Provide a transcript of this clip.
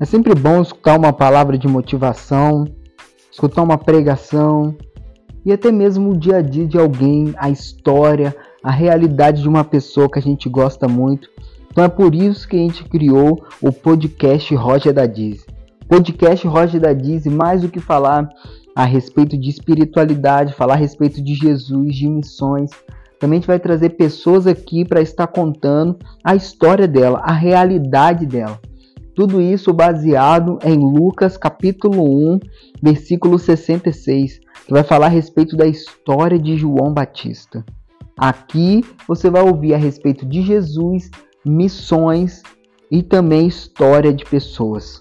É sempre bom escutar uma palavra de motivação, escutar uma pregação e até mesmo o dia a dia de alguém, a história, a realidade de uma pessoa que a gente gosta muito. Então é por isso que a gente criou o podcast Roger da Diz. Podcast Roger da Diz, mais do que falar a respeito de espiritualidade, falar a respeito de Jesus, de missões. Também a gente vai trazer pessoas aqui para estar contando a história dela, a realidade dela. Tudo isso baseado em Lucas capítulo 1, versículo 66, que vai falar a respeito da história de João Batista. Aqui você vai ouvir a respeito de Jesus, missões e também história de pessoas.